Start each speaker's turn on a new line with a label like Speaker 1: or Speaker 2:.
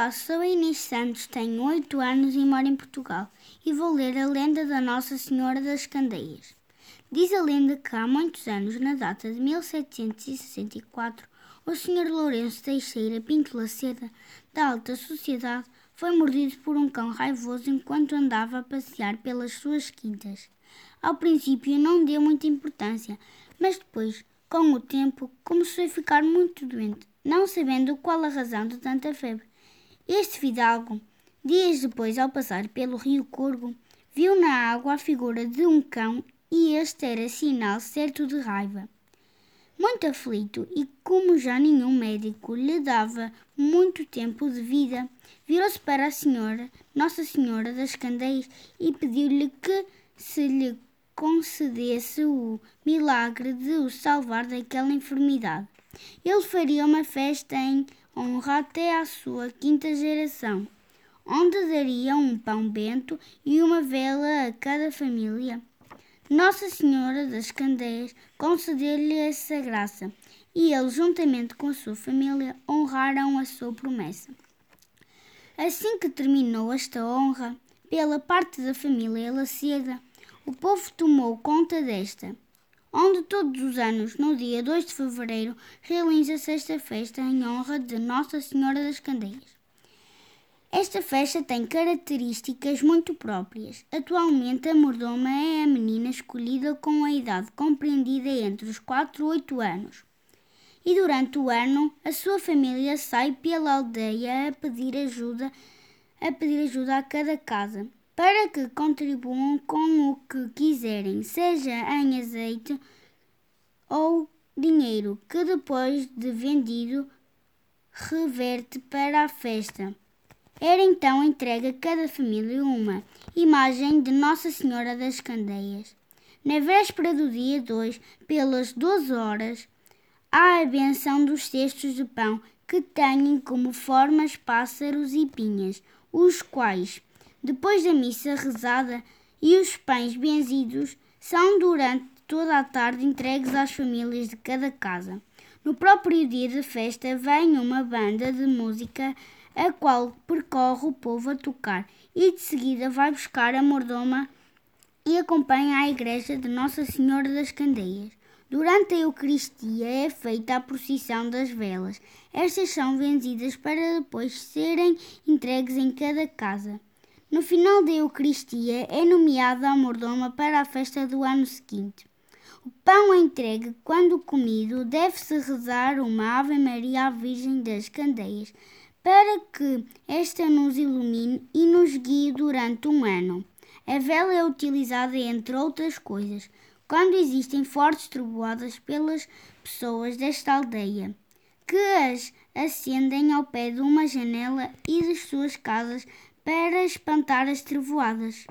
Speaker 1: Olá, sou a Inês Santos, tenho 8 anos e moro em Portugal e vou ler a lenda da Nossa Senhora das Candeias. Diz a lenda que há muitos anos, na data de 1764, o Sr. Lourenço Teixeira Pinto Laceda, da alta sociedade, foi mordido por um cão raivoso enquanto andava a passear pelas suas quintas. Ao princípio não deu muita importância, mas depois, com o tempo, começou a ficar muito doente, não sabendo qual a razão de tanta febre. Este fidalgo, dias depois, ao passar pelo rio Corgo, viu na água a figura de um cão e este era sinal certo de raiva. Muito aflito e como já nenhum médico lhe dava muito tempo de vida, virou-se para a senhora, Nossa Senhora das Candeias, e pediu-lhe que se lhe concedesse o milagre de o salvar daquela enfermidade. Ele faria uma festa em honra até à sua quinta geração, onde daria um pão bento e uma vela a cada família. Nossa Senhora das Candeias concedeu-lhe essa graça, e ele, juntamente com a sua família, honraram a sua promessa. Assim que terminou esta honra, pela parte da família Laceda, o povo tomou conta desta onde todos os anos, no dia 2 de fevereiro, realiza-se esta festa em honra de Nossa Senhora das Candeias. Esta festa tem características muito próprias. Atualmente, a mordoma é a menina escolhida com a idade compreendida entre os 4 e 8 anos. E durante o ano, a sua família sai pela aldeia a pedir ajuda, a pedir ajuda a cada casa para que contribuam com o que quiserem, seja em azeite ou dinheiro, que depois de vendido reverte para a festa. Era então entregue a cada família uma imagem de Nossa Senhora das Candeias. Na véspera do dia 2, pelas 12 horas, há a benção dos cestos de pão que têm como formas pássaros e pinhas, os quais depois da missa rezada e os pães benzidos são durante toda a tarde entregues às famílias de cada casa. No próprio dia da festa vem uma banda de música a qual percorre o povo a tocar e de seguida vai buscar a mordoma e acompanha a igreja de Nossa Senhora das Candeias. Durante a Eucaristia é feita a procissão das velas. Estas são vendidas para depois serem entregues em cada casa. No final da Eucaristia é nomeada a mordoma para a festa do ano seguinte. O pão entregue, quando comido, deve-se rezar uma Ave Maria à Virgem das Candeias, para que esta nos ilumine e nos guie durante um ano. A vela é utilizada, entre outras coisas, quando existem fortes trovoadas pelas pessoas desta aldeia, que as acendem ao pé de uma janela e das suas casas para espantar as trevoadas.